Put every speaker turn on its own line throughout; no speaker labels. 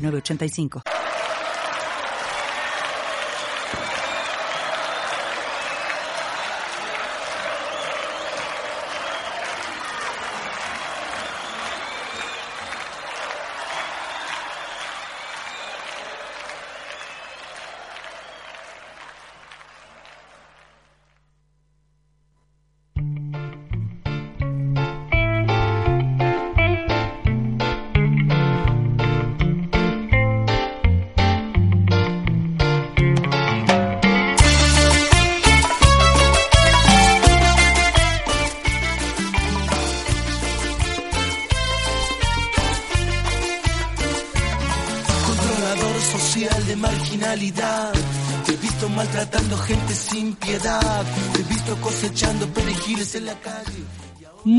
8985.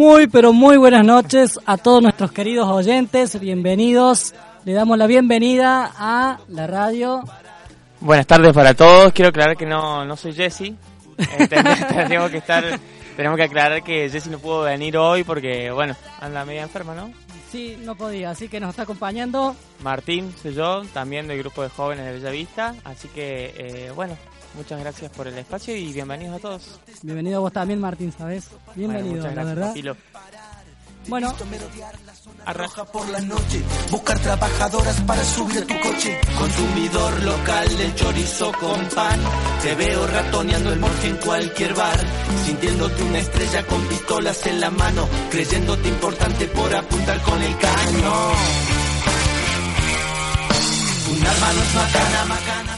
Muy, pero muy buenas noches a todos nuestros queridos oyentes. Bienvenidos. Le damos la bienvenida a la radio.
Buenas tardes para todos. Quiero aclarar que no, no soy Jesse. Ten- tenemos que estar, tenemos que aclarar que Jesse no pudo venir hoy porque, bueno, anda media enferma, ¿no?
Sí, no podía, así que nos está acompañando.
Martín soy yo, también del grupo de jóvenes de Bellavista. Así que, eh, bueno, muchas gracias por el espacio y bienvenidos a todos.
Bienvenido a vos también, Martín, ¿sabes? Bienvenido,
Bueno, muchas
la
gracias,
verdad.
Papilo.
Bueno,
Arroja por la noche, buscar trabajadoras para subir a tu coche. Consumidor local del chorizo con pan. Te veo ratoneando el morfe en cualquier bar. Sintiéndote una estrella con pistolas en la mano. Creyéndote importante por apuntar con el cañón. Un arma no es macana, macana.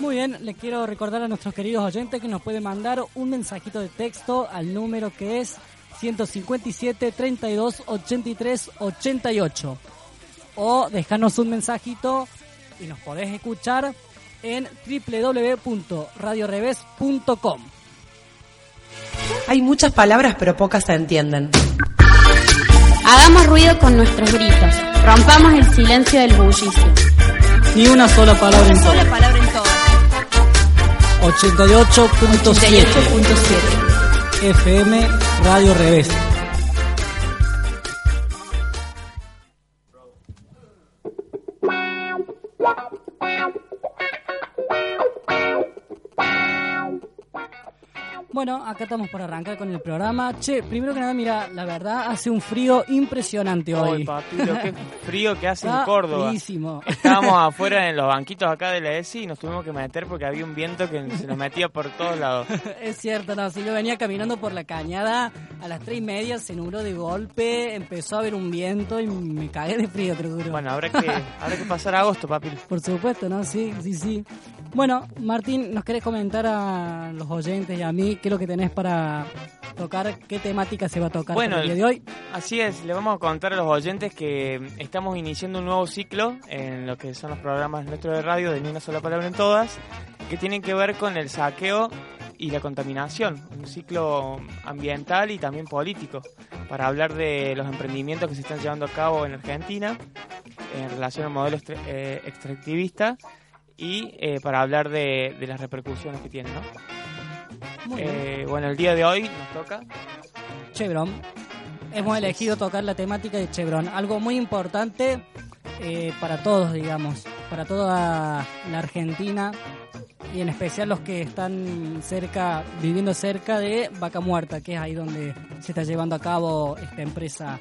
Muy bien, le quiero recordar a nuestros queridos oyentes que nos pueden mandar un mensajito de texto al número que es 157 32 83 88. O dejarnos un mensajito y nos podés escuchar en www.radioreves.com.
Hay muchas palabras pero pocas se entienden.
Hagamos ruido con nuestros gritos. Rompamos el silencio del bullicio.
Ni una sola palabra en todo.
Palabra en todo.
88.7
88.7.
FM Radio Revés. Bueno, acá estamos por arrancar con el programa. Che, primero que nada, mira, la verdad hace un frío impresionante
Ay,
hoy.
Papilo, qué frío que hace en Córdoba. Estábamos afuera en los banquitos acá de la ESI y nos tuvimos que meter porque había un viento que se nos metía por todos lados.
Es cierto, no, si yo venía caminando por la cañada a las tres y media, se nubló de golpe, empezó a haber un viento y me cagué de frío, te juro.
Bueno, habrá que, habrá que pasar agosto, papi.
Por supuesto, ¿no? Sí, sí, sí. Bueno, Martín, ¿nos querés comentar a los oyentes y a mí qué es lo que tenés para tocar? ¿Qué temática se va a tocar
Bueno,
el día de hoy?
Así es, le vamos a contar a los oyentes que estamos iniciando un nuevo ciclo en lo que son los programas nuestros de radio de Ni una sola palabra en todas, que tienen que ver con el saqueo y la contaminación, un ciclo ambiental y también político, para hablar de los emprendimientos que se están llevando a cabo en Argentina en relación al modelo eh, extractivista y eh, para hablar de, de las repercusiones que tiene, ¿no?
Muy bien.
Eh, bueno, el día de hoy nos toca
Chevron. Hemos
Así
elegido tocar la temática de Chevron, algo muy importante eh, para todos, digamos, para toda la Argentina y en especial los que están cerca, viviendo cerca de Vaca Muerta, que es ahí donde se está llevando a cabo esta empresa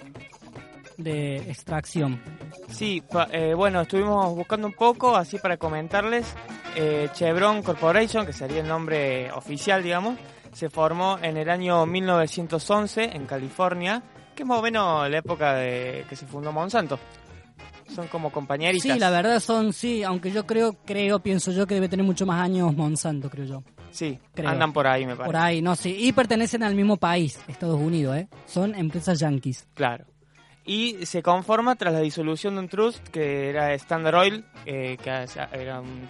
de extracción.
Sí, pa- eh, bueno, estuvimos buscando un poco, así para comentarles. Eh, Chevron Corporation, que sería el nombre oficial, digamos, se formó en el año 1911 en California, que es más o menos la época de que se fundó Monsanto. Son como compañeritas.
Sí, la verdad son, sí, aunque yo creo, creo, pienso yo que debe tener mucho más años Monsanto, creo yo.
Sí,
Creo.
andan por ahí, me parece.
Por ahí, no, sí, y pertenecen al mismo país, Estados Unidos, ¿eh? Son empresas yanquis.
Claro. Y se conforma tras la disolución de un trust que era Standard Oil, eh, que era un,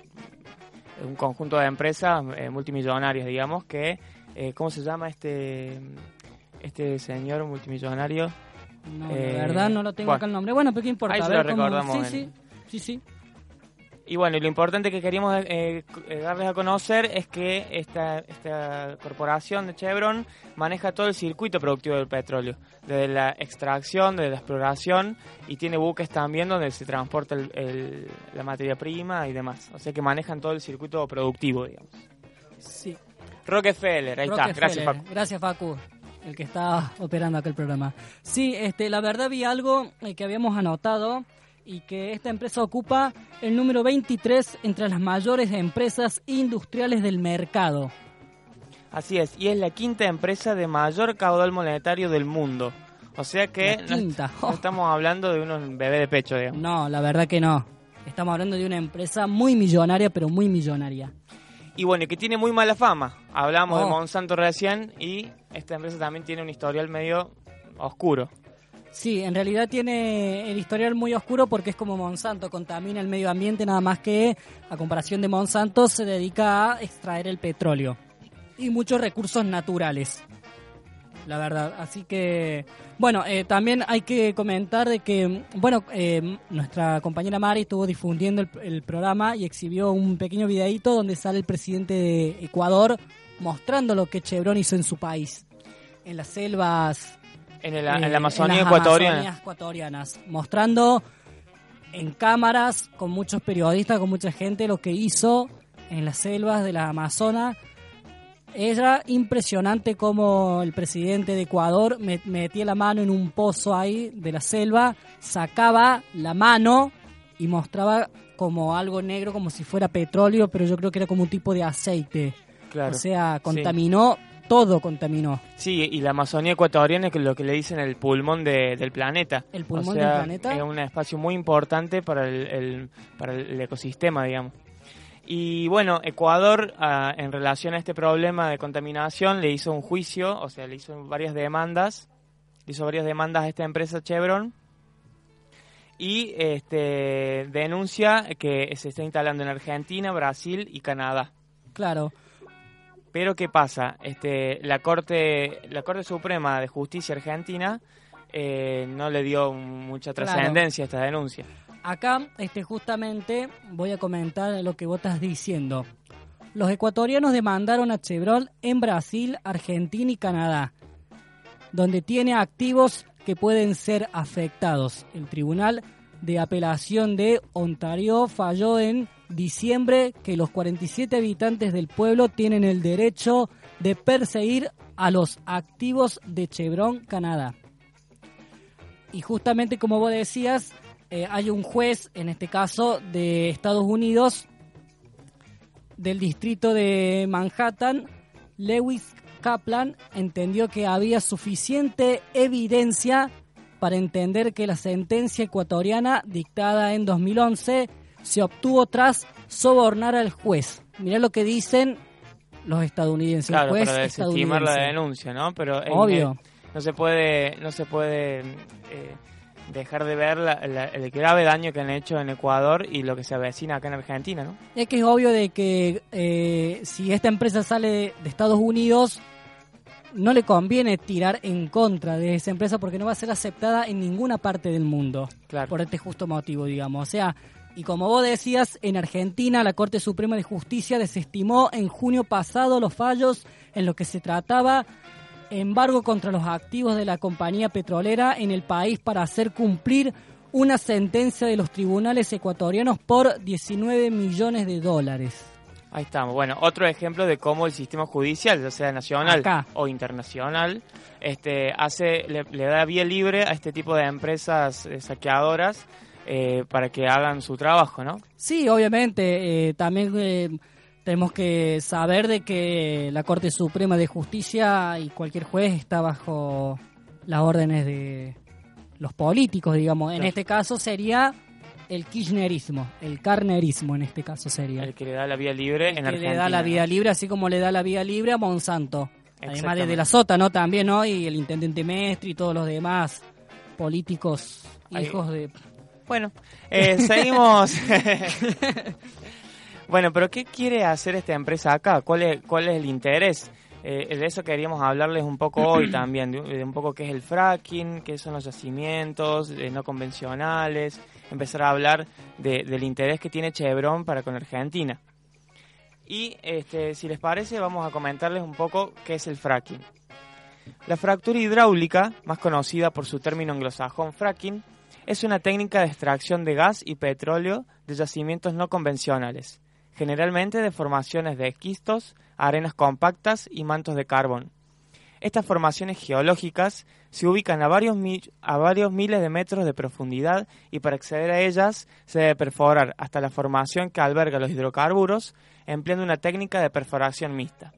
un, conjunto de empresas eh, multimillonarias, digamos, que, eh, ¿cómo se llama este, este señor multimillonario?
No, la verdad no lo tengo acá el nombre. Bueno, pero qué importa.
Ahí se lo recordamos.
Sí, sí, sí, sí.
Y bueno, y lo importante que queríamos eh, eh, darles a conocer es que esta, esta corporación de Chevron maneja todo el circuito productivo del petróleo, desde la extracción, desde la exploración, y tiene buques también donde se transporta el, la materia prima y demás. O sea que manejan todo el circuito productivo, digamos.
Sí.
Rockefeller, ahí está. Gracias, Facu.
Gracias, Facu el que está operando aquel programa. Sí, este, la verdad vi algo eh, que habíamos anotado y que esta empresa ocupa el número 23 entre las mayores empresas industriales del mercado.
Así es, y es la quinta empresa de mayor caudal monetario del mundo. O sea que no, estamos hablando de un bebé de pecho, digamos.
No, la verdad que no. Estamos hablando de una empresa muy millonaria, pero muy millonaria.
Y bueno, que tiene muy mala fama. Hablamos de oh. Monsanto recién y esta empresa también tiene un historial medio oscuro.
Sí, en realidad tiene el historial muy oscuro porque es como Monsanto, contamina el medio ambiente nada más que, a comparación de Monsanto, se dedica a extraer el petróleo y muchos recursos naturales. La verdad, así que, bueno, eh, también hay que comentar de que, bueno, eh, nuestra compañera Mari estuvo difundiendo el, el programa y exhibió un pequeño videíto donde sale el presidente de Ecuador mostrando lo que Chevron hizo en su país, en las selvas
en, el, en la Amazonía ecuatoriana.
ecuatorianas, mostrando en cámaras con muchos periodistas, con mucha gente, lo que hizo en las selvas de la Amazonas. Era impresionante como el presidente de Ecuador metía la mano en un pozo ahí de la selva, sacaba la mano y mostraba como algo negro, como si fuera petróleo, pero yo creo que era como un tipo de aceite. O sea, contaminó todo contaminó.
Sí, y la Amazonía ecuatoriana es lo que le dicen el pulmón del planeta.
El pulmón del planeta.
Es un espacio muy importante para el, para el ecosistema, digamos. Y bueno, Ecuador, ah, en relación a este problema de contaminación, le hizo un juicio, o sea, le hizo varias demandas, le hizo varias demandas a esta empresa Chevron y este, denuncia que se está instalando en Argentina, Brasil y Canadá.
Claro.
Pero ¿qué pasa? Este, la Corte, la Corte Suprema de Justicia Argentina eh, no le dio mucha trascendencia a esta denuncia.
Acá, este, justamente, voy a comentar lo que vos estás diciendo. Los ecuatorianos demandaron a Chevron en Brasil, Argentina y Canadá, donde tiene activos que pueden ser afectados. El Tribunal de Apelación de Ontario falló en diciembre que los 47 habitantes del pueblo tienen el derecho de perseguir a los activos de Chevron Canadá. Y justamente como vos decías, eh, hay un juez, en este caso de Estados Unidos, del distrito de Manhattan, Lewis Kaplan, entendió que había suficiente evidencia para entender que la sentencia ecuatoriana dictada en 2011 se obtuvo tras sobornar al juez. Mirá lo que dicen los estadounidenses.
Claro, juez para desestimar la denuncia, ¿no? Pero
obvio.
no se puede, no se puede eh, dejar de ver el grave daño que han hecho en Ecuador y lo que se avecina acá en Argentina, ¿no?
Es que es obvio de que eh, si esta empresa sale de Estados Unidos no le conviene tirar en contra de esa empresa porque no va a ser aceptada en ninguna parte del mundo.
Claro.
Por este justo motivo, digamos. O sea, y como vos decías, en Argentina la Corte Suprema de Justicia desestimó en junio pasado los fallos en los que se trataba embargo contra los activos de la compañía petrolera en el país para hacer cumplir una sentencia de los tribunales ecuatorianos por 19 millones de dólares.
Ahí estamos. Bueno, otro ejemplo de cómo el sistema judicial, ya sea nacional o internacional, este, hace, le, da vía libre a este tipo de empresas eh, saqueadoras eh, para que hagan su trabajo, ¿no?
Sí, obviamente. Eh, también eh, tenemos que saber de que la Corte Suprema de Justicia y cualquier juez está bajo las órdenes de los políticos, digamos. En este caso sería el kirchnerismo, el carnerismo en este caso sería.
El que le da la vía libre en Argentina.
le da la vía libre, así como le da la vía libre a Monsanto. Además de, la Sota, ¿no? También, ¿no? Y el intendente Mestre y todos los demás políticos
Ahí.
hijos de...
Bueno, eh, seguimos. bueno, pero ¿qué quiere hacer esta empresa acá? ¿Cuál es, cuál es el interés? Eh, de eso queríamos hablarles un poco hoy también, de, de un poco qué es el fracking, qué son los yacimientos eh, no convencionales, empezar a hablar de- del interés que tiene Chevron para con Argentina. Y este, si les parece, vamos a comentarles un poco qué es el fracking. La fractura hidráulica, más conocida por su término anglosajón fracking, es una técnica de extracción de gas y petróleo de yacimientos no convencionales, generalmente de formaciones de esquistos, arenas compactas y mantos de carbón. Estas formaciones geológicas se ubican a varios, miles de metros de profundidad y para acceder a ellas se debe perforar hasta la formación que alberga los hidrocarburos empleando una técnica de perforación mixta.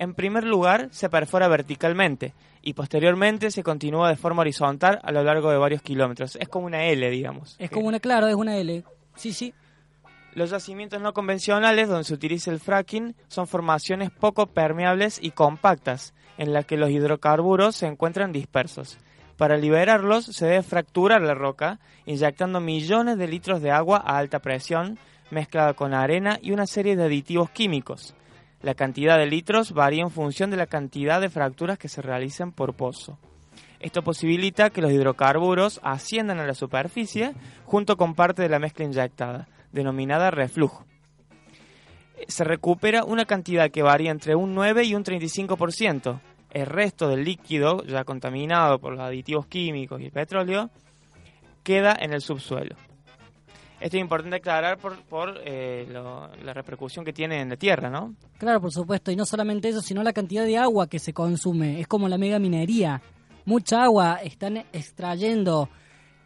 En primer lugar, se perfora verticalmente y posteriormente se continúa de forma horizontal a lo largo de varios kilómetros. Es como una L, digamos.
Es como una, claro, es una L. Sí, sí.
Los yacimientos no convencionales donde se utiliza el fracking son formaciones poco permeables y compactas, en las que los hidrocarburos se encuentran dispersos. Para liberarlos se debe fracturar la roca, inyectando millones de litros de agua a alta presión, mezclada con arena y una serie de aditivos químicos. La cantidad de litros varía en función de la cantidad de fracturas que se realicen por pozo. Esto posibilita que los hidrocarburos asciendan a la superficie junto con parte de la mezcla inyectada, denominada reflujo. Se recupera una cantidad que varía entre un 9 y un 35%. El resto del líquido, ya contaminado por los aditivos químicos y el petróleo, queda en el subsuelo. Esto es importante aclarar por, por eh, lo- la repercusión que tiene en la tierra, ¿no?
Claro, por supuesto. Y no solamente eso, sino la cantidad de agua que se consume. Es como la mega minería. Mucha agua están extrayendo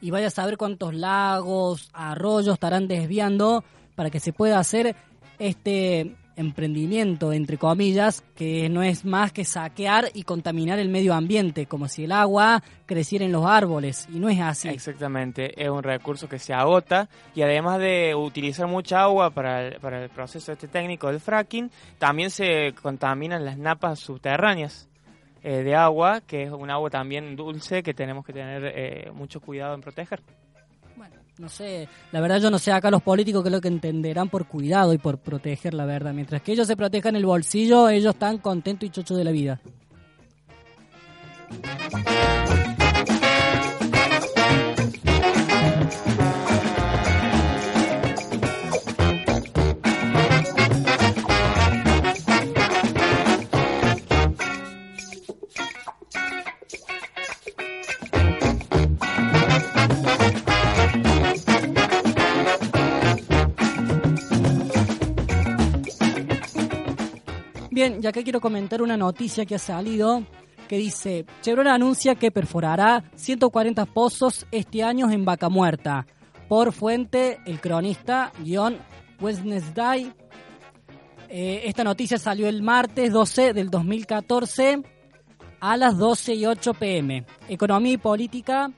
y vaya a saber cuántos lagos, arroyos estarán desviando para que se pueda hacer este emprendimiento, entre comillas, que no es más que saquear y contaminar el medio ambiente, como si el agua creciera en los árboles. Y no es así.
Exactamente, es un recurso que se agota y además de utilizar mucha agua para el, para el proceso este técnico del fracking, también se contaminan las napas subterráneas eh, de agua, que es un agua también dulce que tenemos que tener eh, mucho cuidado en proteger.
No sé, la verdad yo no sé acá los políticos que es lo que entenderán por cuidado y por proteger la verdad. Mientras que ellos se protejan el bolsillo, ellos están contentos y chochos de la vida. Bien, ya que quiero comentar una noticia que ha salido que dice, Chevron anuncia que perforará 140 pozos este año en Vaca Muerta. Por fuente, el cronista, guion Wednesday. Eh, esta noticia salió el martes 12 del 2014 a las 12 y 8 pm. Economía y política,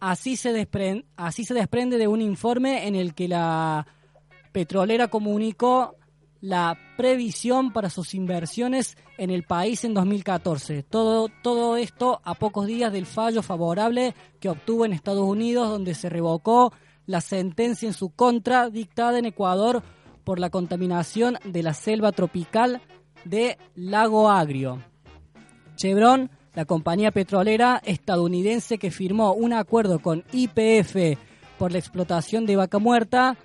así se, desprende, así se desprende de un informe en el que la petrolera comunicó la previsión para sus inversiones en el país en 2014. Todo, todo esto a pocos días del fallo favorable que obtuvo en Estados Unidos, donde se revocó la sentencia en su contra dictada en Ecuador por la contaminación de la selva tropical de Lago Agrio. Chevron, la compañía petrolera estadounidense que firmó un acuerdo con IPF por la explotación de vaca muerta,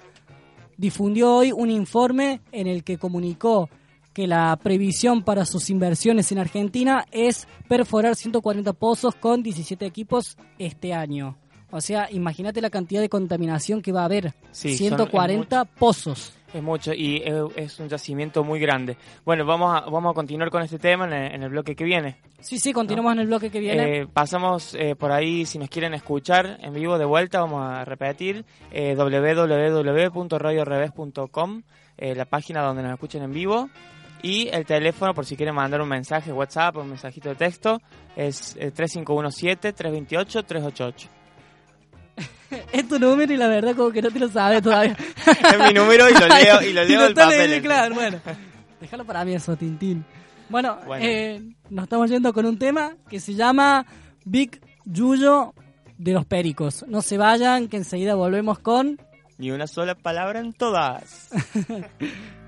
difundió hoy un informe en el que comunicó que la previsión para sus inversiones en Argentina es perforar 140 pozos con 17 equipos este año. O sea, imagínate la cantidad de contaminación que va a haber.
Sí, son-
140 pozos.
Es mucho y es, es un yacimiento muy grande. Bueno, vamos a, vamos a continuar con este tema en el, en el bloque que viene.
Sí, sí, continuamos en el bloque que viene.
Eh, pasamos eh, por ahí, si nos quieren escuchar en vivo de vuelta, vamos a repetir, eh, eh, la página donde nos escuchen en vivo, y el teléfono por si quieren mandar un mensaje WhatsApp o un mensajito de texto, es eh, 3517-328-388.
Es tu número y la verdad como que no te lo sabes todavía.
es mi número y lo leo, y lo leo del
está
papel.
leyendo, claro, bueno. Déjalo para mí eso, Tintín. Bueno,
Bueno.
eh, nos estamos yendo con un tema que se llama Big Yuyo de los pericos. No se vayan, que enseguida volvemos con...
Ni una sola palabra en todas.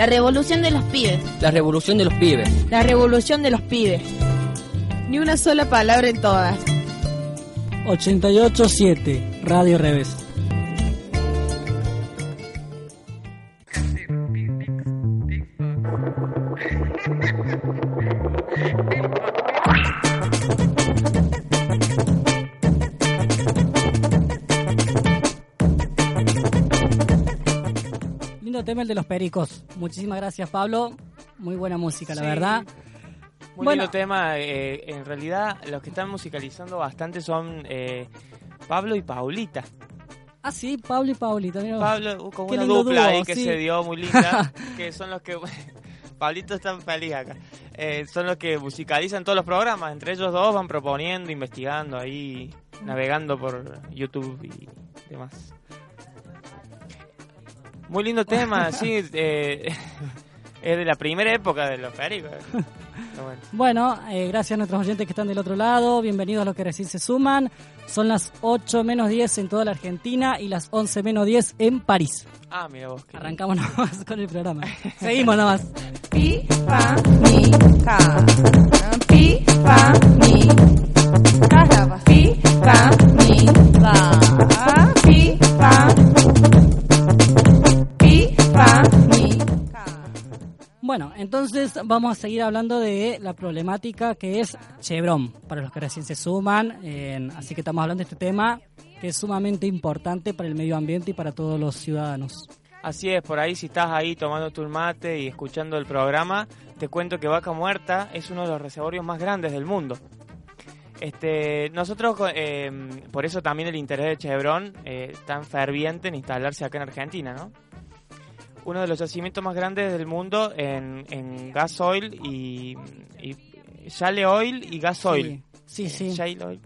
La revolución de los pibes.
La revolución de los pibes.
La revolución de los pibes. Ni una sola palabra en todas.
88.7 Radio Revés. De los pericos. Muchísimas gracias, Pablo. Muy buena música, la
Sí.
verdad.
Muy
Bueno.
lindo tema. eh, en realidad, los que están musicalizando bastante son eh, Pablo y Paulita.
Ah, sí, Pablo y Paulita. mira.
Pablo, uh, como
Qué
una dupla
dúo,
ahí que
sí.
se dio muy linda, que son los que... Pablito está feliz acá. Eh, son los que musicalizan todos los programas. Entre ellos dos van proponiendo, investigando ahí, navegando por YouTube y demás. Muy lindo tema, sí. eh,
Es de la primera época de los pericos. Bueno.
Bueno, eh, gracias a nuestros oyentes que están del otro lado. Bienvenidos a los que recién se suman. Son las 8 menos 10 en toda la Argentina y las 11 menos 10 en París.
Ah, mira vos. qué-
Arrancamos nomás con el programa. Seguimos nomás.
Pi, pa, mi, ca. Pi, pa, mi. Caramba. Pi, pa, mi, ca.
Bueno, entonces vamos a seguir hablando de la problemática que es Chevron, para los que recién se suman. así que estamos hablando de este tema que es sumamente importante para el medio ambiente y para todos los ciudadanos.
Así es, por ahí si estás ahí tomando tu mate y escuchando el programa, te cuento que Vaca Muerta es uno de los reservorios más grandes del mundo. Este, nosotros, eh, por eso también el interés de Chevron eh, tan ferviente en instalarse acá en Argentina, ¿no? Uno de los yacimientos más grandes del mundo en, en gas oil y, y shale oil y gas oil.
Sí, sí.
shale oil.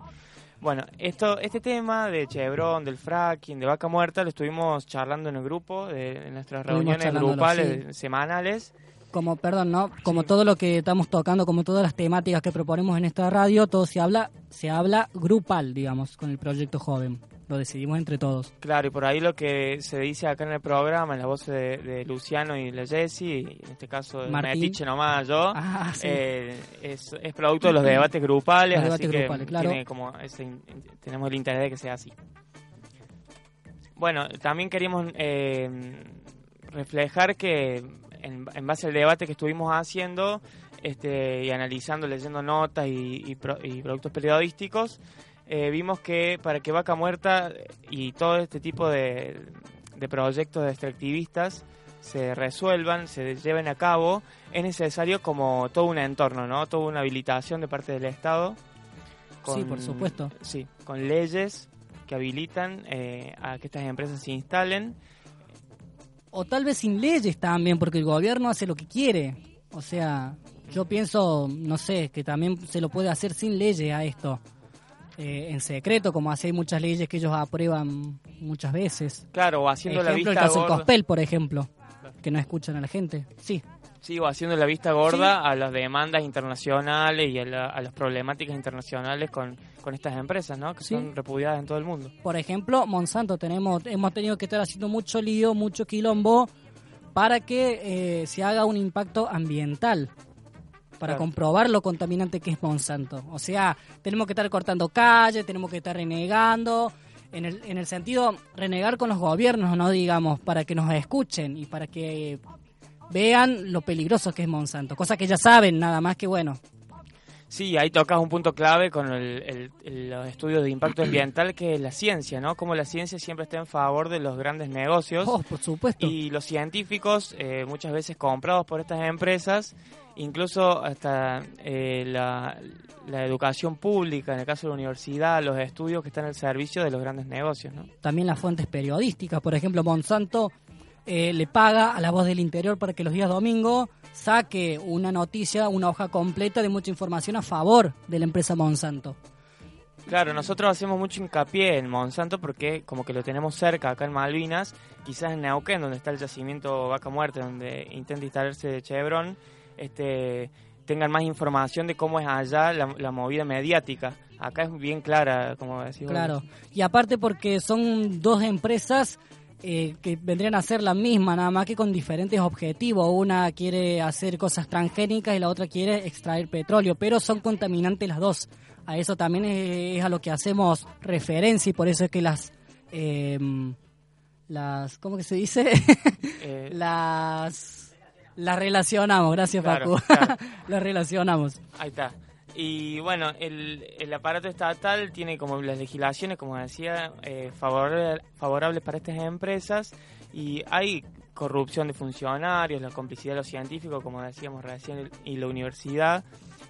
Bueno, esto, este tema de Chevron, del fracking, de vaca muerta, lo estuvimos charlando en el grupo, de, en nuestras
Estuvimos
reuniones grupales
sí.
semanales.
Como, perdón, ¿no? Como
Sí.
todo lo que estamos tocando, como todas las temáticas que proponemos en esta radio, todo se habla, se habla grupal, digamos, con el proyecto joven. Lo decidimos entre todos.
Claro, y por ahí lo que se dice acá en el programa, en la voz de, de Luciano y de Jessy, y en este caso de. Metiche nomás yo,
Ah, sí.
eh, es, es producto de los debates grupales,
Los
así
debates
que
grupales, claro.
tiene como ese tenemos el interés de que sea así. Bueno, también queríamos eh, reflejar que en, en base al debate que estuvimos haciendo este, y analizando, leyendo notas y, y pro- y productos periodísticos, eh, vimos que para que Vaca Muerta y todo este tipo de, de proyectos extractivistas se resuelvan, se lleven a cabo, es necesario como todo un entorno, ¿no? Toda una habilitación de parte del Estado.
Sí, por supuesto.
Sí, con leyes que habilitan eh, a que estas empresas se instalen.
O tal vez sin leyes también, porque el gobierno hace lo que quiere. O sea, yo pienso, no sé, que también se lo puede hacer sin leyes a esto. Eh, en secreto, como así hay muchas leyes que ellos aprueban muchas veces.
Claro, o haciendo la
ejemplo, el
vista
caso
gorda.
Cospel, por ejemplo, que no escuchan a la gente. Sí,
Sí, o haciendo la vista gorda a las demandas internacionales y a, la- a las problemáticas internacionales con, con estas empresas, ¿no? Que
Sí.
son repudiadas en todo el mundo.
Por ejemplo, Monsanto, tenemos, hemos tenido que estar haciendo mucho lío, mucho quilombo, para que eh, se haga un impacto ambiental, para
Claro.
comprobar lo contaminante que es Monsanto. O sea, tenemos que estar cortando calles, tenemos que estar renegando, en el, en el sentido, renegar con los gobiernos, no digamos, para que nos escuchen y para que vean lo peligroso que es Monsanto, cosa que ya saben, nada más que bueno.
Sí, ahí tocas un punto clave con el- el- el- los estudios de impacto ambiental, que es la ciencia, ¿no? Como la ciencia siempre está en favor de los grandes negocios.
Oh, por supuesto.
Y los científicos, eh, muchas veces comprados por estas empresas, incluso hasta eh, la, la educación pública, en el caso de la universidad, los estudios que están al servicio de los grandes negocios, ¿no?
también las fuentes periodísticas. Por ejemplo, Monsanto eh, le paga a la voz del interior para que los días domingo saque una noticia, una hoja completa de mucha información a favor de la empresa Monsanto.
Claro, nosotros hacemos mucho hincapié en Monsanto porque como que lo tenemos cerca acá en Malvinas, quizás en Neuquén, donde está el yacimiento Vaca Muerte, donde intenta instalarse Chevron, este, tengan más información de cómo es allá la, la movida mediática. Acá es bien clara, como decís.
Claro. Y aparte porque son dos empresas eh, que vendrían a ser la misma, nada más que con diferentes objetivos. Una quiere hacer cosas transgénicas y la otra quiere extraer petróleo, pero son contaminantes las dos. A eso también es, es a lo que hacemos referencia y por eso es que las... eh, las ¿Cómo que se dice?
Eh,
las... Las relacionamos, gracias
Claro,
Facu.
claro.
las relacionamos.
Ahí está. Y bueno, el, el aparato estatal tiene como las legislaciones, como decía, eh, favorable- favorables para estas empresas y hay corrupción de funcionarios, la complicidad de los científicos, como decíamos recién, y la universidad,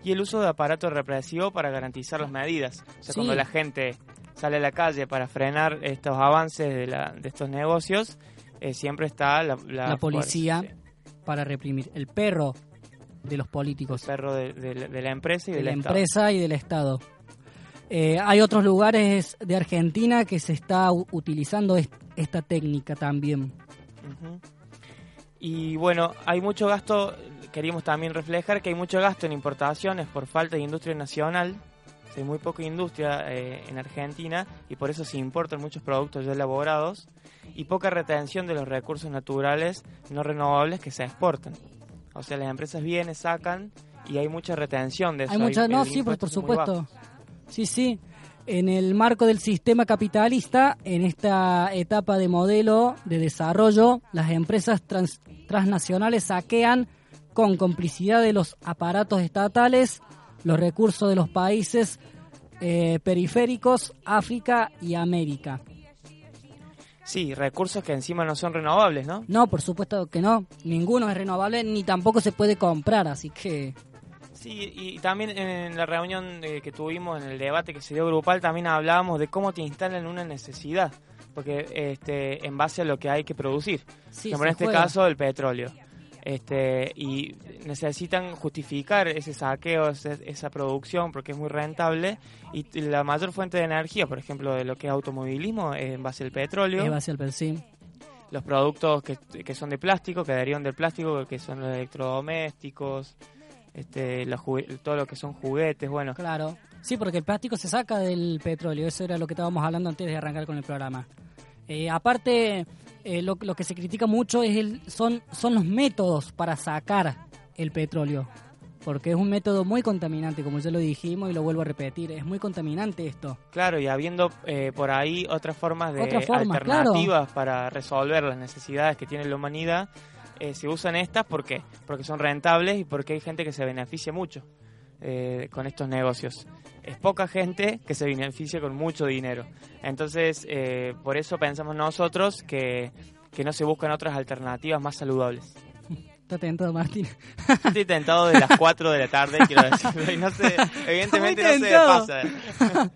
y el uso de aparato represivo para garantizar las medidas. O sea,
Sí.
cuando la gente sale a la calle para frenar estos avances de, la, de estos negocios, eh, siempre está la, la
La policía
fuerza, sí.
Para reprimir. El perro de los
el
políticos.
perro de, de la- de la empresa y
de
del
la
Estado.
empresa y del Estado. Eh, hay otros lugares de Argentina que se está utilizando est- esta técnica también.
Y bueno, hay mucho gasto, queríamos también reflejar que hay mucho gasto en importaciones por falta de industria nacional. Hay muy poca industria eh, en Argentina y por eso se importan muchos productos ya elaborados y poca retención de los recursos naturales no renovables que se exportan. O sea, las empresas vienen, sacan y hay mucha retención de eso.
Hay mucha, no, sí, por, por supuesto. Sí, sí. En el marco del sistema capitalista, en esta etapa de modelo de desarrollo, las empresas trans- transnacionales saquean con complicidad de los aparatos estatales los recursos de los países eh, periféricos, África y América.
Sí, recursos que encima no son renovables, ¿no?
No, por supuesto que no. Ninguno es renovable ni tampoco se puede comprar, así que
Sí, y también en la reunión que tuvimos, en el debate que se dio grupal, también hablábamos de cómo te instalan una necesidad, porque este, en base a lo que hay que producir.
sí,
Como en este
juega.
caso el petróleo. Este, y necesitan justificar ese saqueo, ese- esa producción, porque es muy rentable. Y la mayor fuente de energía, por ejemplo, de lo que es automovilismo, es en base al petróleo.
Es base al perfil.
Los productos que, que son de plástico, que derivan del plástico, que son los electrodomésticos, este, los todo lo que son juguetes, bueno.
Claro. Sí, porque el plástico se saca del petróleo. Eso era lo que estábamos hablando antes de arrancar con el programa. Eh, aparte, eh, lo, lo que se critica mucho es el, son, son los métodos para sacar el petróleo. Porque es un método muy contaminante, como ya lo dijimos y lo vuelvo a repetir. Es muy contaminante esto.
Claro, y habiendo eh, por ahí otras formas de alternativas para resolver las necesidades que tiene la humanidad, eh, se usan estas ¿por qué? porque son rentables y porque hay gente que se beneficia mucho eh, con estos negocios. Es poca gente que se beneficia con mucho dinero. Entonces, eh, por eso pensamos nosotros que, que no se buscan otras alternativas más saludables.
¿Está tentado, Martín?
Estoy tentado de las 4 de la tarde, quiero decirlo, y no sé, evidentemente no se pasa.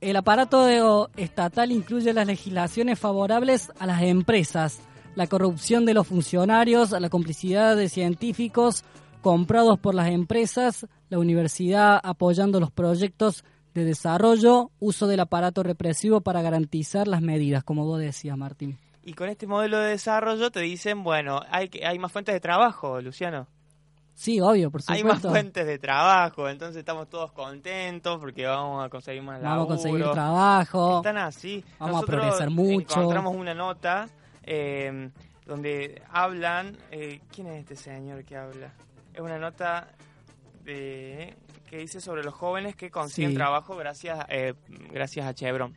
El aparato estatal incluye las legislaciones favorables a las empresas, la corrupción de los funcionarios, la complicidad de científicos comprados por las empresas, la universidad apoyando los proyectos de desarrollo, uso del aparato represivo para garantizar las medidas, como vos decías, Martín.
Y con este modelo de desarrollo te dicen, bueno, hay, que- hay más fuentes de trabajo, Luciano.
Sí, obvio, por
Hay más
supuesto.
fuentes de trabajo, entonces estamos todos contentos porque vamos a conseguir más
Vamos a conseguir
laburo.
trabajo.
Están así.
Vamos a progresar mucho.
Encontramos una nota eh, donde hablan... eh, ¿Quién es este señor que habla? Es una nota de, que dice sobre los jóvenes que consiguen
Sí.
trabajo gracias, eh, gracias a Chevron.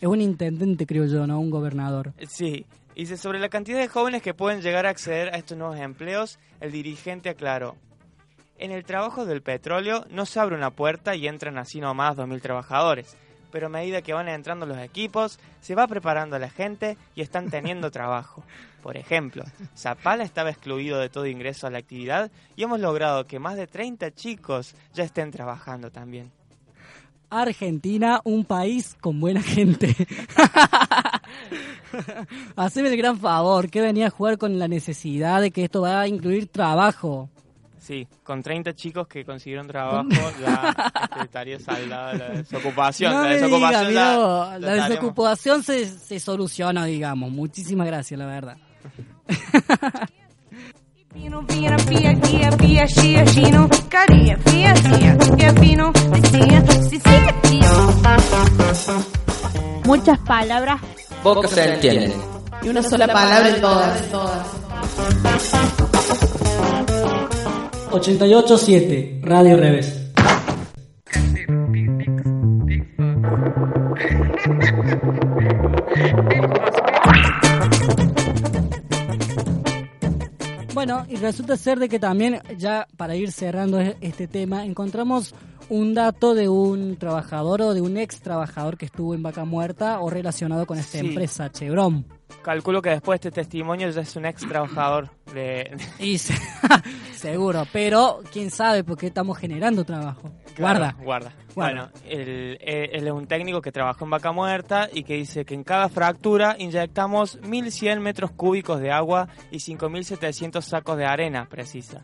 Es un intendente, creo yo, no un gobernador.
Sí, dice sobre la cantidad de jóvenes que pueden llegar a acceder a estos nuevos empleos, el dirigente aclaró. En el trabajo del petróleo no se abre una puerta y entran así nomás 2.000 trabajadores, pero a medida que van entrando los equipos, se va preparando la gente y están teniendo trabajo. Por ejemplo, Zapala estaba excluido de todo ingreso a la actividad y hemos logrado que más de 30 chicos ya estén trabajando también.
Argentina, un país con buena gente. Haceme el gran favor, que venía a jugar con la necesidad de que esto va a incluir trabajo.
Sí, con 30 chicos que consiguieron trabajo, ya este, estaría saldada la desocupación.
no
la desocupación
diga, la desocupación se, se soluciona, digamos. Muchísimas gracias, la verdad.
Muchas palabras
Pocos se entienden.
Y una sola palabra en todas.
88.7, Radio Revés. Bueno, y resulta ser de que también, ya para ir cerrando e- este tema, encontramos un dato de un trabajador o de un ex trabajador que estuvo en Vaca Muerta o relacionado con esta
Sí.
empresa, Chevron.
Calculo que después de este testimonio ya es un ex trabajador de...
Y se- seguro, pero quién sabe por qué estamos generando trabajo. Guarda.
Claro, guarda.
Guarda.
Bueno, él, él- él es un técnico que trabajó en Vaca Muerta y que dice que en cada fractura inyectamos 1.100 metros cúbicos de agua y 5.700 sacos de arena, precisa.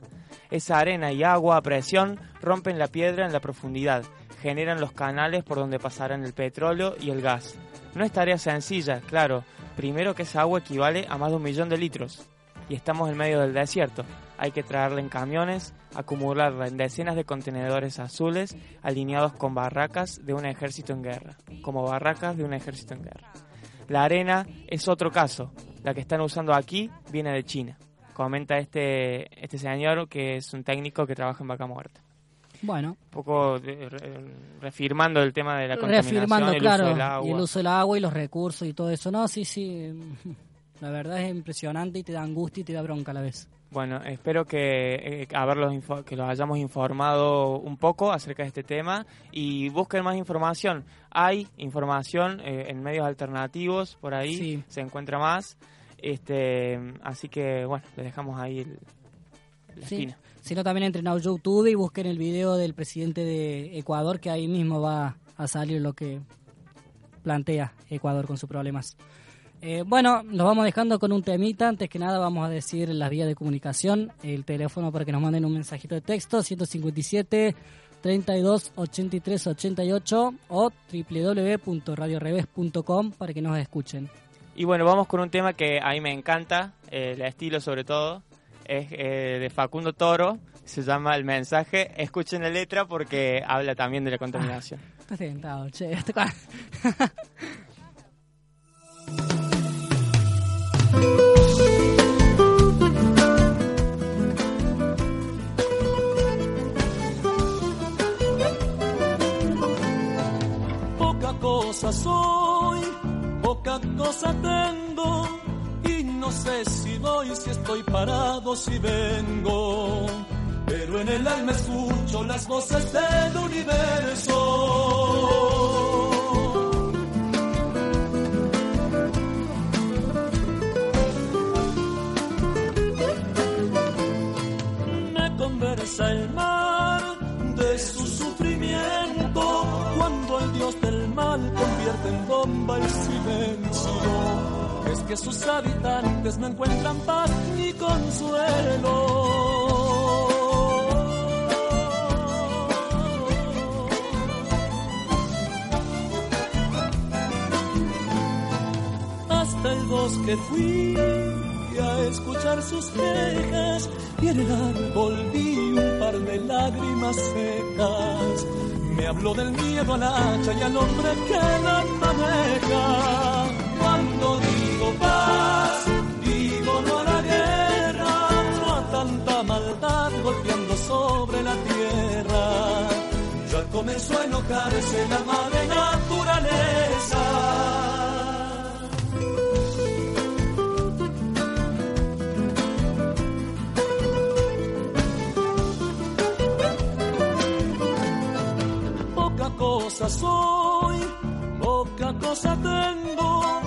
Esa arena y agua a presión rompen la piedra en la profundidad, generan los canales por donde pasarán el petróleo y el gas. No es tarea sencilla, claro. Primero que esa agua equivale a más de un millón de litros. Y estamos en medio del desierto. Hay que traerla en camiones, acumularla en decenas de contenedores azules alineados con barracas de un ejército en guerra. Como barracas de un ejército en guerra. La arena es otro caso. La que están usando aquí viene de China. Comenta este, este señor que es un técnico que trabaja en Vaca Muerta.
Bueno,
Un poco de- re- reafirmando el tema de la contaminación,
reafirmando,
el
claro,
uso del agua.
y el uso del agua y los recursos y todo eso. No, sí, sí. La verdad es impresionante y te da angustia y te da bronca a la vez.
Bueno, espero que, eh, haberlos que los hayamos informado un poco acerca de este tema y busquen más información. Hay información eh, en medios alternativos por ahí,
Sí.
se encuentra más. Este, así que bueno, les dejamos ahí el, la
Sí.
espina.
Si no, también entren a YouTube y busquen el video del presidente de Ecuador, que ahí mismo va a salir lo que plantea Ecuador con sus problemas. Eh, bueno, nos vamos dejando con un temita. Antes que nada, vamos a decir las vías de comunicación, el teléfono para que nos manden un mensajito de texto: 157 32 83 88 o www.radioreves.com para que nos escuchen.
Y bueno, vamos con un tema que a mí me encanta, eh, el estilo sobre todo, es eh, de Facundo Toro, se llama El Mensaje. Escuchen la letra porque habla también de la contaminación.
Estás tentado, che.
Poca cosa soy, sé si voy, si estoy parado, si vengo. Pero en el alma escucho las voces del universo. me conversa el mar de su sufrimiento cuando el dios del mal convierte en bomba el silencio. Que sus habitantes no encuentran paz ni consuelo. hasta el bosque fui a escuchar sus quejas y en el árbol vi un par de lágrimas secas. Me habló del miedo al hacha y al hombre que la maneja. Paz, digo no a la guerra, no a tanta maldad golpeando sobre la tierra. Ya comenzó a enojarse la madre naturaleza. poca cosa soy, poca cosa tengo,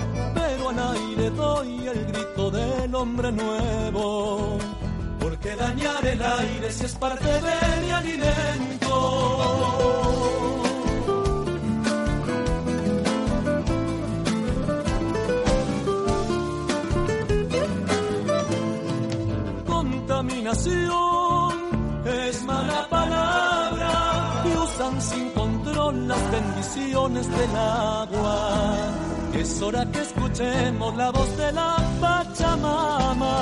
doy el grito del hombre nuevo. Porque dañar el aire si es parte de mi alimento. Contaminación es mala palabra y usan sin control las bendiciones del agua. Es hora que escuchemos la voz de la Pachamama.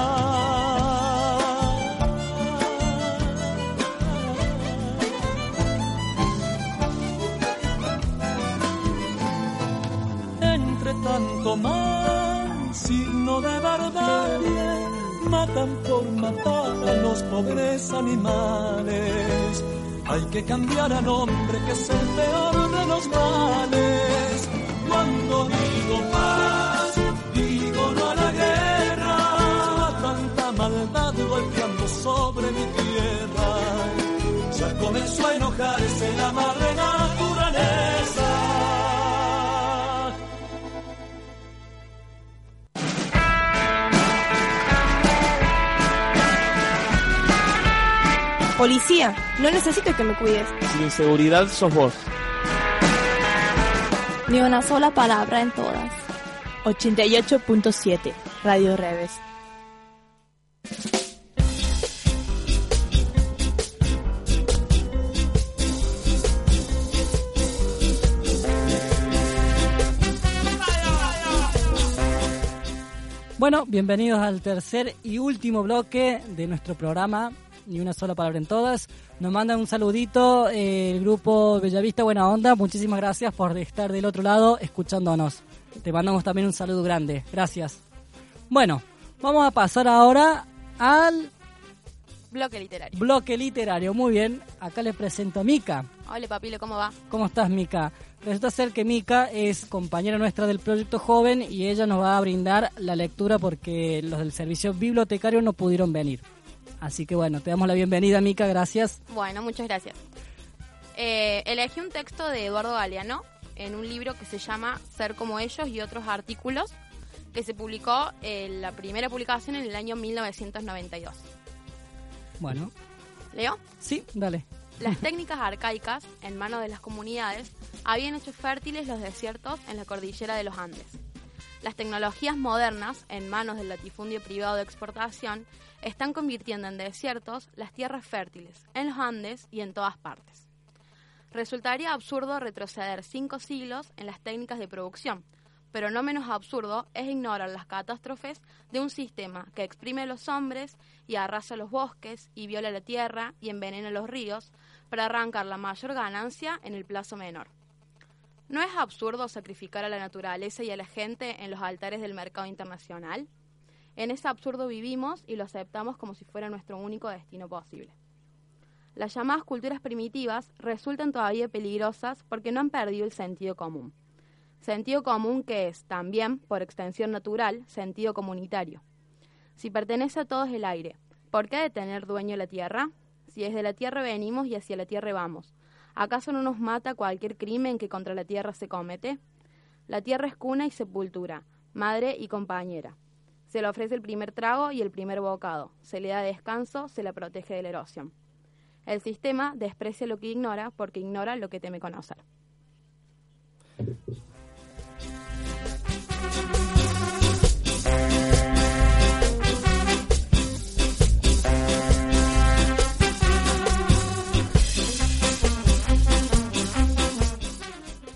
Entre tanto mal, signo de barbarie, matan por matar a los pobres animales. Hay que cambiar al hombre que es el peor de los males. Cuando digo paz, digo no a la guerra, tanta maldad golpeando sobre mi tierra. Ya comenzó a enojarse la madre naturaleza.
Policía, no necesito que me cuides.
Sin inseguridad sos vos
ni una sola palabra en todas.
88.7 Radio Reves.
Bueno, bienvenidos al tercer y último bloque de nuestro programa ni una sola palabra en todas. Nos manda un saludito eh, el grupo Bellavista Buena Onda. Muchísimas gracias por estar del otro lado escuchándonos. Te mandamos también un saludo grande. Gracias. Bueno, vamos a pasar ahora al
Bloque literario.
bloque literario. Muy bien, acá les presento a Mica.
Hola, papilo, ¿cómo va?
¿Cómo estás, Mica? Resulta ser que Mica es compañera nuestra del Proyecto Joven y ella nos va a brindar la lectura porque los del servicio bibliotecario no pudieron venir. Así que bueno, te damos la bienvenida, Mica, gracias.
Bueno, muchas gracias. Eh, elegí un texto de Eduardo Galeano en un libro que se llama Ser como ellos y otros artículos que se publicó en la primera publicación en el año 1992.
Bueno,
¿Leo?
sí, dale.
Las técnicas arcaicas en manos de las comunidades habían hecho fértiles los desiertos en la cordillera de los Andes. Las tecnologías modernas en manos del latifundio privado de exportación están convirtiendo en desiertos las tierras fértiles en los Andes y en todas partes. Resultaría absurdo retroceder cinco siglos en las técnicas de producción, pero no menos absurdo es ignorar las catástrofes de un sistema que exprime a los hombres y arrasa los bosques y viola la tierra y envenena los ríos para arrancar la mayor ganancia en el plazo menor. ¿No es absurdo sacrificar a la naturaleza y a la gente en los altares del mercado internacional? En ese absurdo vivimos y lo aceptamos como si fuera nuestro único destino posible. Las llamadas culturas primitivas resultan todavía peligrosas porque no han perdido el sentido común. Sentido común que es, también, por extensión natural, sentido comunitario. Si pertenece a todos el aire, ¿por qué ha de tener dueño la tierra? Si desde la tierra venimos y hacia la tierra vamos, ¿acaso no nos mata cualquier crimen que contra la tierra se comete? La tierra es cuna y sepultura, madre y compañera. Se le ofrece el primer trago y el primer bocado, se le da descanso, se la protege de la erosión. El sistema desprecia lo que ignora porque ignora lo que teme conocer.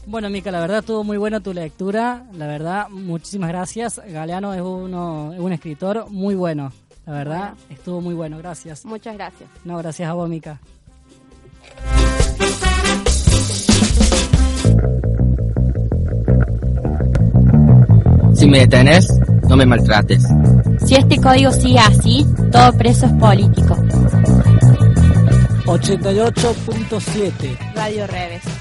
Bueno, Mica, la verdad estuvo muy buena tu lectura. La verdad, muchísimas gracias. Galeano es, uno, es un escritor muy bueno. La verdad, estuvo muy bueno. Gracias.
Muchas gracias.
No, gracias a vos, Mica.
Si me detenés, no me maltrates.
Si este código sigue así, todo preso es político.
88.7
Radio Reves.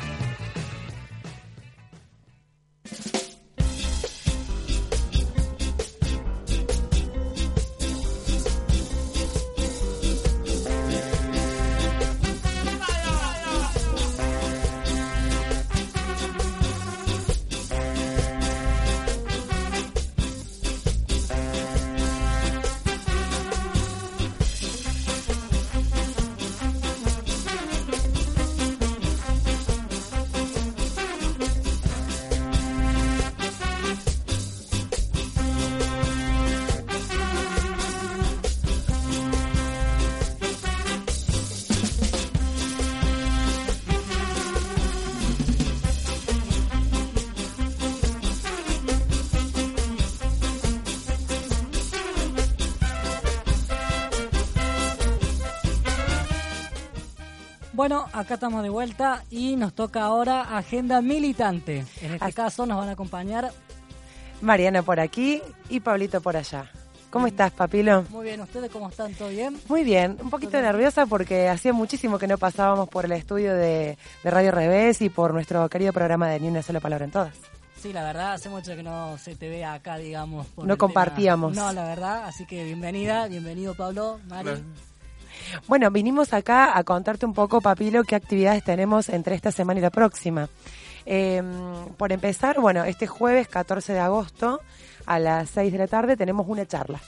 Acá estamos de vuelta y nos toca ahora agenda militante. En este
Así-
caso nos van a acompañar.
Mariana por aquí y Pablito por allá. ¿Cómo estás, Papilo?
Muy bien, ¿ustedes cómo están? ¿Todo bien?
Muy bien, un poquito nerviosa porque hacía muchísimo que no pasábamos por el estudio de, de Radio Revés y por nuestro querido programa de Ni una sola palabra en todas.
Sí, la verdad, hace mucho que no se te ve acá, digamos. por
No
tema-
compartíamos.
No, la verdad, así que bienvenida, bienvenido Pablo, Mari.
Bueno, vinimos acá a contarte un poco, Papilo, qué actividades tenemos entre esta semana y la próxima. Eh, por empezar, bueno, este jueves 14 de agosto a las 6 de la tarde tenemos una charla.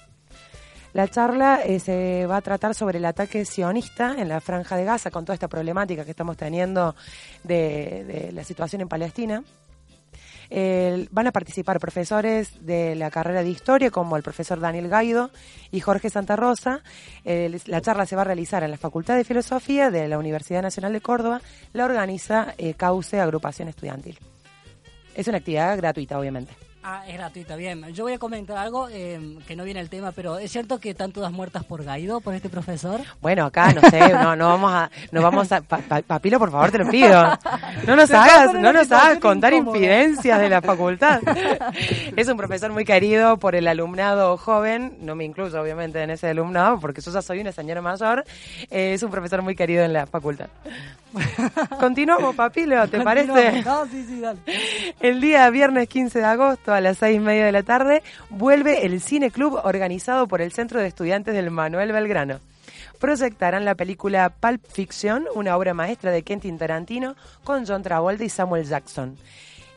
La charla eh, se va a tratar sobre el ataque sionista en la franja de Gaza, con toda esta problemática que estamos teniendo de la situación en Palestina. Van a participar profesores de la carrera de historia, como el profesor Daniel Gaido y Jorge Santa Rosa. La charla se va a realizar en la Facultad de Filosofía de la Universidad Nacional de Córdoba. La organiza eh, Cauce Agrupación Estudiantil. Es una actividad gratuita, obviamente.
Ah, es gratuita, bien. Yo voy a comentar algo eh, que no viene al tema, pero ¿es cierto que están todas muertas por Gaido, por este profesor?
Bueno, acá, no sé, no, no vamos a, no vamos a, pa- pa- Papilo, por favor, te lo pido. No nos hagas, no nos hagas contar
incómoda.
infidencias de la facultad. Es un profesor muy querido por el alumnado joven, no me incluyo obviamente en ese alumnado, porque yo ya soy una señora mayor, Eh, es un profesor muy querido en la facultad. Continuamos, Papilo, ¿te parece?
No, sí, sí, dale.
El día viernes 15 de agosto a las seis y media de la tarde vuelve el Cine Club organizado por el Centro de Estudiantes del Manuel Belgrano. Proyectarán la película Pulp Fiction, una obra maestra de Quentin Tarantino, con John Travolta y Samuel Jackson.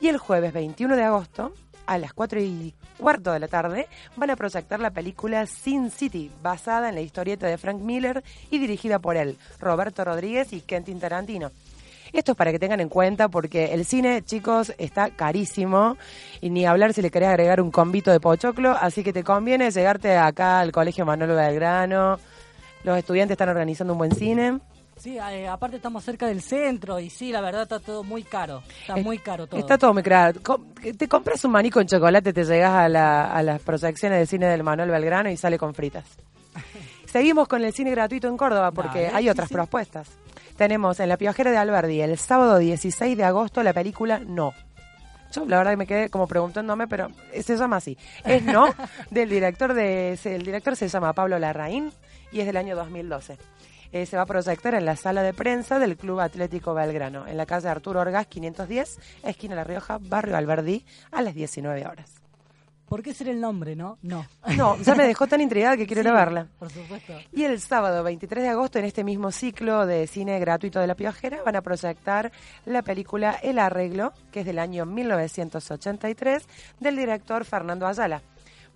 Y el jueves 21 de agosto, a las 4 y cuarto de la tarde, van a proyectar la película Sin City, basada en la historieta de Frank Miller y dirigida por él, Roberto Rodríguez y Quentin Tarantino. Esto es para que tengan en cuenta porque el cine, chicos, está carísimo y ni hablar si le querés agregar un convito de pochoclo, así que te conviene llegarte acá al Colegio Manuel Belgrano. Los estudiantes están organizando un buen cine.
Sí, eh, aparte estamos cerca del centro y sí, la verdad está todo muy caro. Está muy caro todo.
Está todo muy caro. Te compras un maní con chocolate, te llegas a, la- a las proyecciones de cine del Manuel Belgrano y sale con fritas. Seguimos con el cine gratuito en Córdoba porque
Dale,
hay otras
sí.
propuestas. Tenemos en La Piojera de Alberdi el sábado 16 de agosto la película No. Yo la verdad que me quedé como preguntándome, pero se llama así. Es No, del director de... El director se llama Pablo Larraín y es del año 2012. Eh, se va a proyectar en la sala de prensa del Club Atlético Belgrano, en la calle Arturo Orgaz 510, esquina La Rioja, barrio Alberdi, a las 19 horas.
¿Por qué ser el nombre, no? No.
No, ya me dejó tan intrigada que quiero ir a
Sí,
verla.
Por supuesto.
Y el sábado 23 de agosto, en este mismo ciclo de cine gratuito de La Piojera, van a proyectar la película El Arreglo, que es del año 1983, del director Fernando Ayala.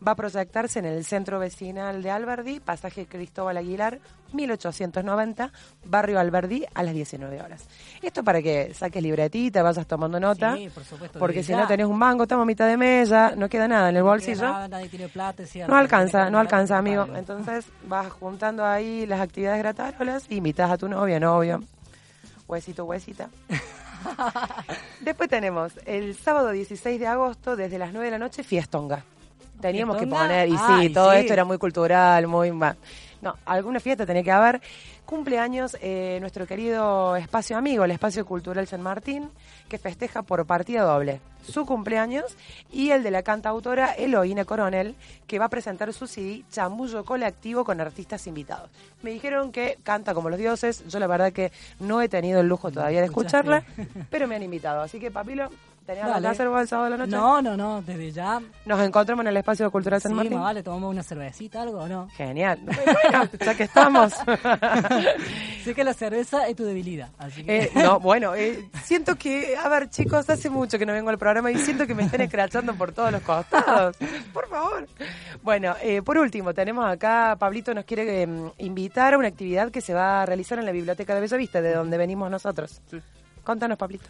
Va a proyectarse en el centro vecinal de Alberdi, pasaje Cristóbal Aguilar, 1890, barrio Alberdi, a las 19 horas. Esto para que saques libretita, vayas tomando nota,
Sí, por supuesto.
porque si no tenés un mango, estamos a mitad de mesa, no queda nada en el
No
bolsillo.
nada, nadie tiene plata, cierto.
No alcanza, no alcanza, amigo. Entonces vas juntando ahí las actividades gratarolas, invitas a tu novia, novio, huesito, huesita. Después tenemos el sábado 16 de agosto, desde las 9 de la noche, fiestonga. Teníamos que poner, y sí, todo
sí.
esto era muy cultural, muy... No, alguna fiesta tenía que haber. Cumpleaños eh, nuestro querido espacio amigo, el Espacio Cultural San Martín, que festeja por partida doble su cumpleaños y el de la cantautora Eloína Coronel, que va a presentar su CD Chambullo Colectivo con artistas invitados. Me dijeron que canta como los dioses, yo la verdad que no he tenido el lujo todavía de escucharla, pero me han invitado. Así que, Papilo, ¿tenés algo que hacer vos el sábado de la noche?
No, no, no, desde ya.
Nos encontramos en el Espacio Cultural San
Sí,
Martín.
vale, tomamos una cervecita, algo o no.
Genial. Bueno, ya que estamos.
sé que la cerveza es tu debilidad, así que...
Eh, no, bueno, eh, siento que, a ver, chicos, hace mucho que no vengo al programa y siento que me están escrachando por todos los costados. Por favor. Bueno, eh, por último, tenemos acá, Pablito nos quiere eh, invitar a una actividad que se va a realizar en la Biblioteca de Bellavista, de donde venimos nosotros. Contanos, Pablito.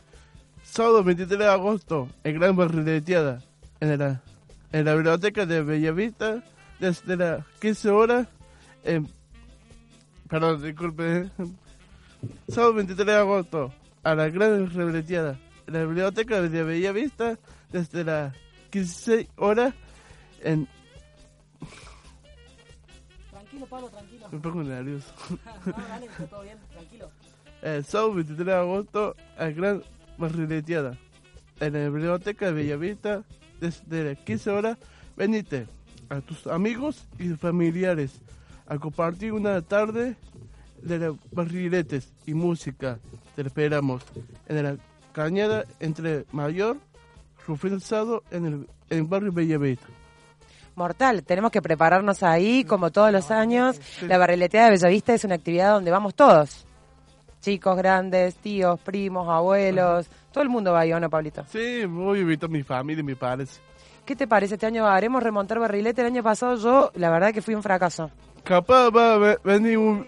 Sábado 23 de agosto, en Gran Barrileteada, en la, en la biblioteca de Bellavista, desde las 15 horas. en- perdón, disculpe. eh. Sábado 23 de agosto, a la Gran Barrileteada, en la biblioteca de Bellavista, desde las 15 horas. En,
Tranquilo, Pablo, tranquilo.
me pongo nervioso.
No, dale, está todo bien, tranquilo.
El sábado 23 de agosto a Gran Barrileteada. En la biblioteca de Bellavista, desde las 15 horas, venite a tus amigos y familiares a compartir una tarde de los barriletes y música. Te esperamos en la cañada entre Mayor, Rufino Sado, en el, en el barrio Bellavista.
Mortal, tenemos que prepararnos ahí, como todos los años. La barrileteada de Bellavista es una actividad donde vamos todos. Chicos, grandes, tíos, primos, abuelos. Todo el mundo va ahí, ¿o no, Pablito?
Sí, voy a invitar a mi familia, me parece.
¿Qué te parece este año? ¿Haremos remontar barrilete? El año pasado yo, la verdad que fui un fracaso.
Capaz va a ve- venir un,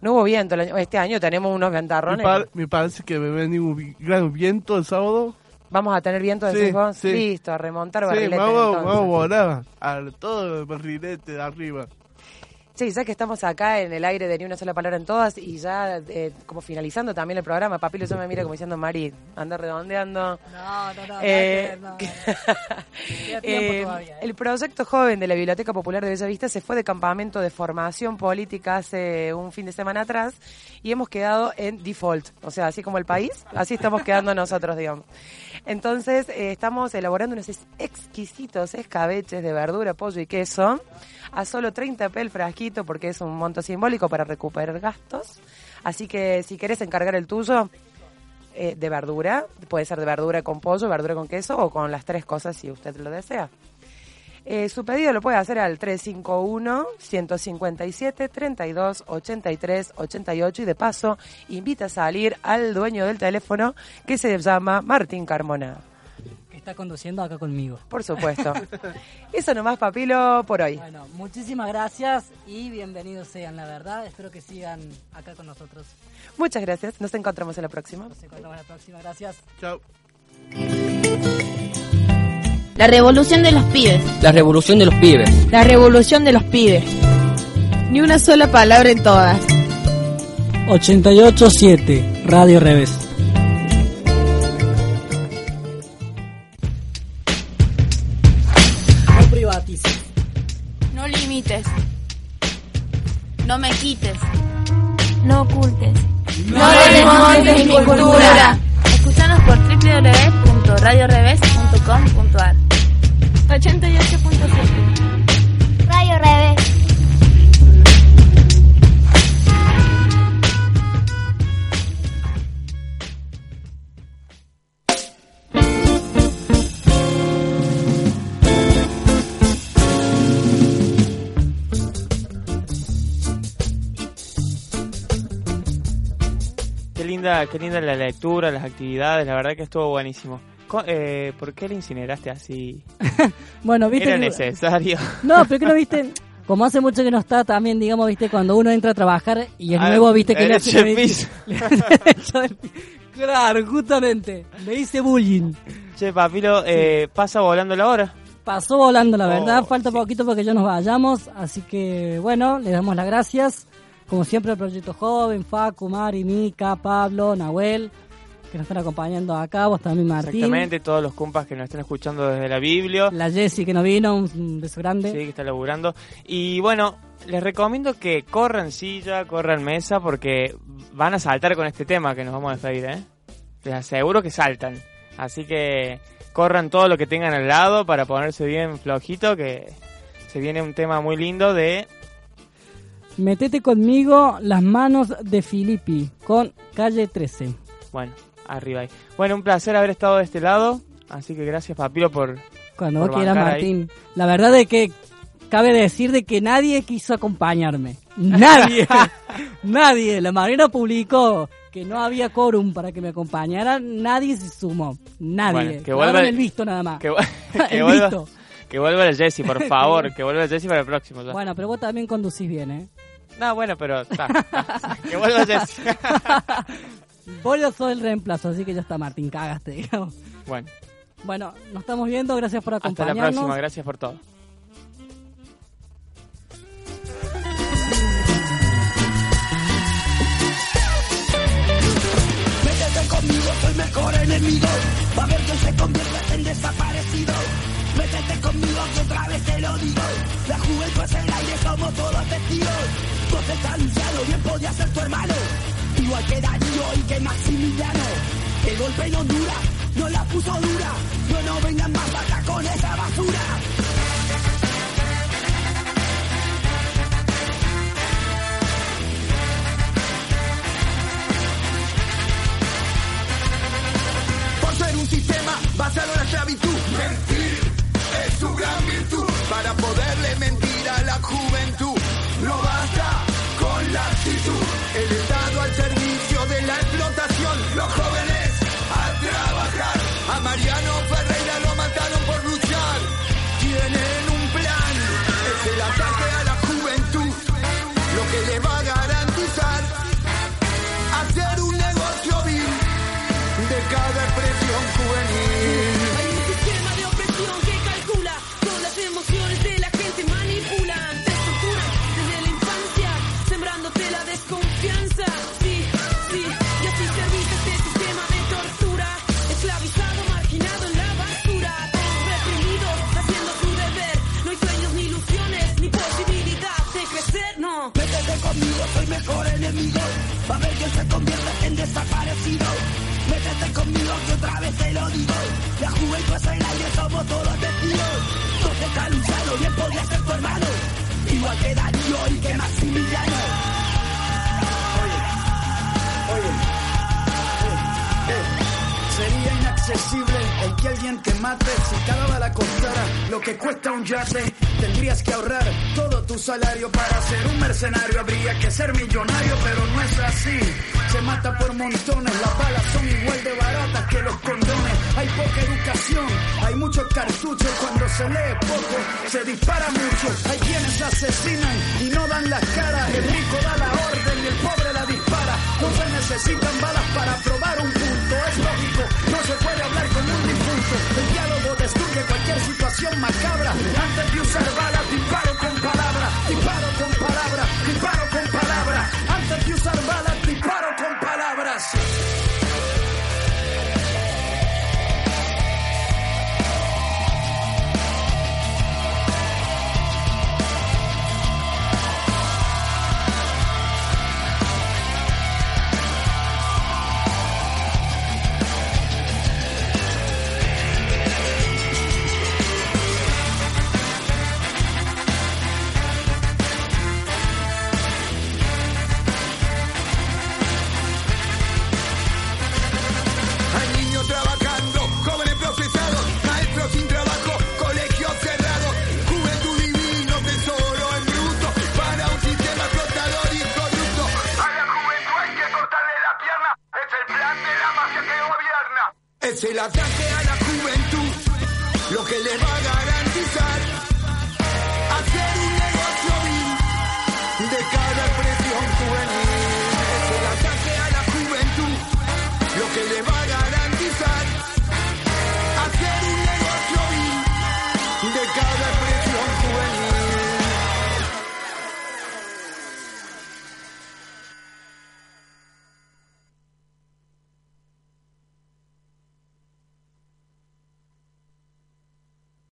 No hubo viento. el año- Este año tenemos unos
Me,
ventarrones.
par- me parece que me viene un vi- gran viento el sábado.
Vamos a tener viento,
Sí,
decís vos.
sí.
Listo, a remontar
Sí,
barrilete.
vamos,
entonces.
vamos a volar a todo el barrilete de arriba.
Sí, ya que estamos acá en el aire de ni una sola palabra en todas y ya eh, como finalizando también el programa, Papilo yo me mira como diciendo, Mari, anda redondeando.
No, no, no.
Eh,
no, no.
Eh,
todavía, ¿eh?
el proyecto joven de la Biblioteca Popular de Bellavista se fue de campamento de formación política hace un fin de semana atrás y hemos quedado en default, o sea, así como el país, así estamos quedando nosotros, digamos. Entonces, estamos elaborando unos ex- exquisitos escabeches de verdura, pollo y queso a solo 30 p el frasquito porque es un monto simbólico para recuperar gastos. Así que si querés encargar el tuyo, eh, de verdura, puede ser de verdura con pollo, verdura con queso o con las tres cosas si usted lo desea. Eh, su pedido lo puede hacer al 351-157-32-83-88 y de paso invita a salir al dueño del teléfono que se llama Martín Carmona.
Está conduciendo acá conmigo.
Por supuesto. Eso nomás, Papilo, por hoy.
Bueno, muchísimas gracias y bienvenidos sean, la verdad. Espero que sigan acá con nosotros.
Muchas gracias. Nos encontramos en la próxima.
Nos encontramos la próxima. Gracias.
Chao.
La revolución de los pibes.
La revolución de los pibes.
La revolución de los pibes. Ni una sola palabra en todas.
887 Radio Revés.
Linda, qué linda la lectura, las actividades, la verdad que estuvo buenísimo. Eh, ¿Por qué le incineraste así?
Bueno, viste
Era
que-
necesario.
No, pero que no viste. Como hace mucho que no está, también, digamos, viste, cuando uno entra a trabajar y es
Ah,
nuevo, viste, que
le
hace
el piso.
le Claro, justamente. Le hice bullying.
Che, Papilo, eh, pasa volando la hora.
Pasó volando, la
Oh,
verdad. Falta poquito porque ya nos vayamos. Así que, bueno, le damos las gracias. Como siempre, al Proyecto Joven, Facu, Mari, Mica, Pablo, Nahuel, que nos están acompañando acá. Vos también, Martín.
Exactamente, todos los compas que nos están escuchando desde la Biblia.
La Jessie que no vino, un beso grande.
Sí, que está laburando. Y bueno, les recomiendo que corran silla, corran mesa, porque van a saltar con este tema que nos vamos a despedir, ¿eh? Les aseguro que saltan. Así que corran todo lo que tengan al lado para ponerse bien flojito, que se viene un tema muy lindo de...
Metete conmigo las manos de Filippi con calle 13.
Bueno, arriba ahí. Bueno, un placer haber estado de este lado. Así que gracias, Papilo, por...
Cuando
por
vos quieras,
ahí.
Martín. La verdad es que cabe decir de que nadie quiso acompañarme. Nadie. nadie. La Marina publicó que no había quórum para que me acompañaran. Nadie se sumó. Nadie.
Bueno, que vuelva-
el visto nada más.
Que, que
El
vuelva,
visto.
que vuelva el Jesse, por favor. que vuelva el Jesse para el próximo. ya.
Bueno, pero vos también conducís bien, ¿eh?
No, bueno, pero... está, está. que vuelva el Jesse.
Vos ya sos el reemplazo, así que ya está, Martín. Cagaste, digamos.
bueno,
Bueno, nos estamos viendo. Gracias por
hasta la
acompañarnos.
próxima. Gracias por todo.
Métete conmigo, soy mejor enemigo. Va a ver que se convierte en desaparecido. Métete conmigo, que otra vez te lo digo. La juventud es el aire, somos todos testigos. Vos estás anunciado, bien podía ser tu hermano. Igual que Darío y que Maximiliano. El golpe en Honduras no la puso dura. No, no vengan más acá con esa basura. Por ser un sistema basado en la esclavitud.
Que se convierte en desaparecido. Métete conmigo que otra vez te lo digo. La juventud es el aire, somos todos testigos. Se está luchando, bien podría ser tu hermano. Igual que Darío y que Maximiliano.
Sería inaccesible el que alguien te mate si cada bala costara lo que cuesta un yate. Tendrías que ahorrar todo tu salario para ser un mercenario. Habría que ser millonario, pero no es así. Se mata por montones, las balas son igual de baratas que los condones. Hay poca educación, hay muchos cartuchos. Cuando se lee poco, se dispara mucho. Hay quienes asesinan y no dan las caras. El rico da la orden y el pobre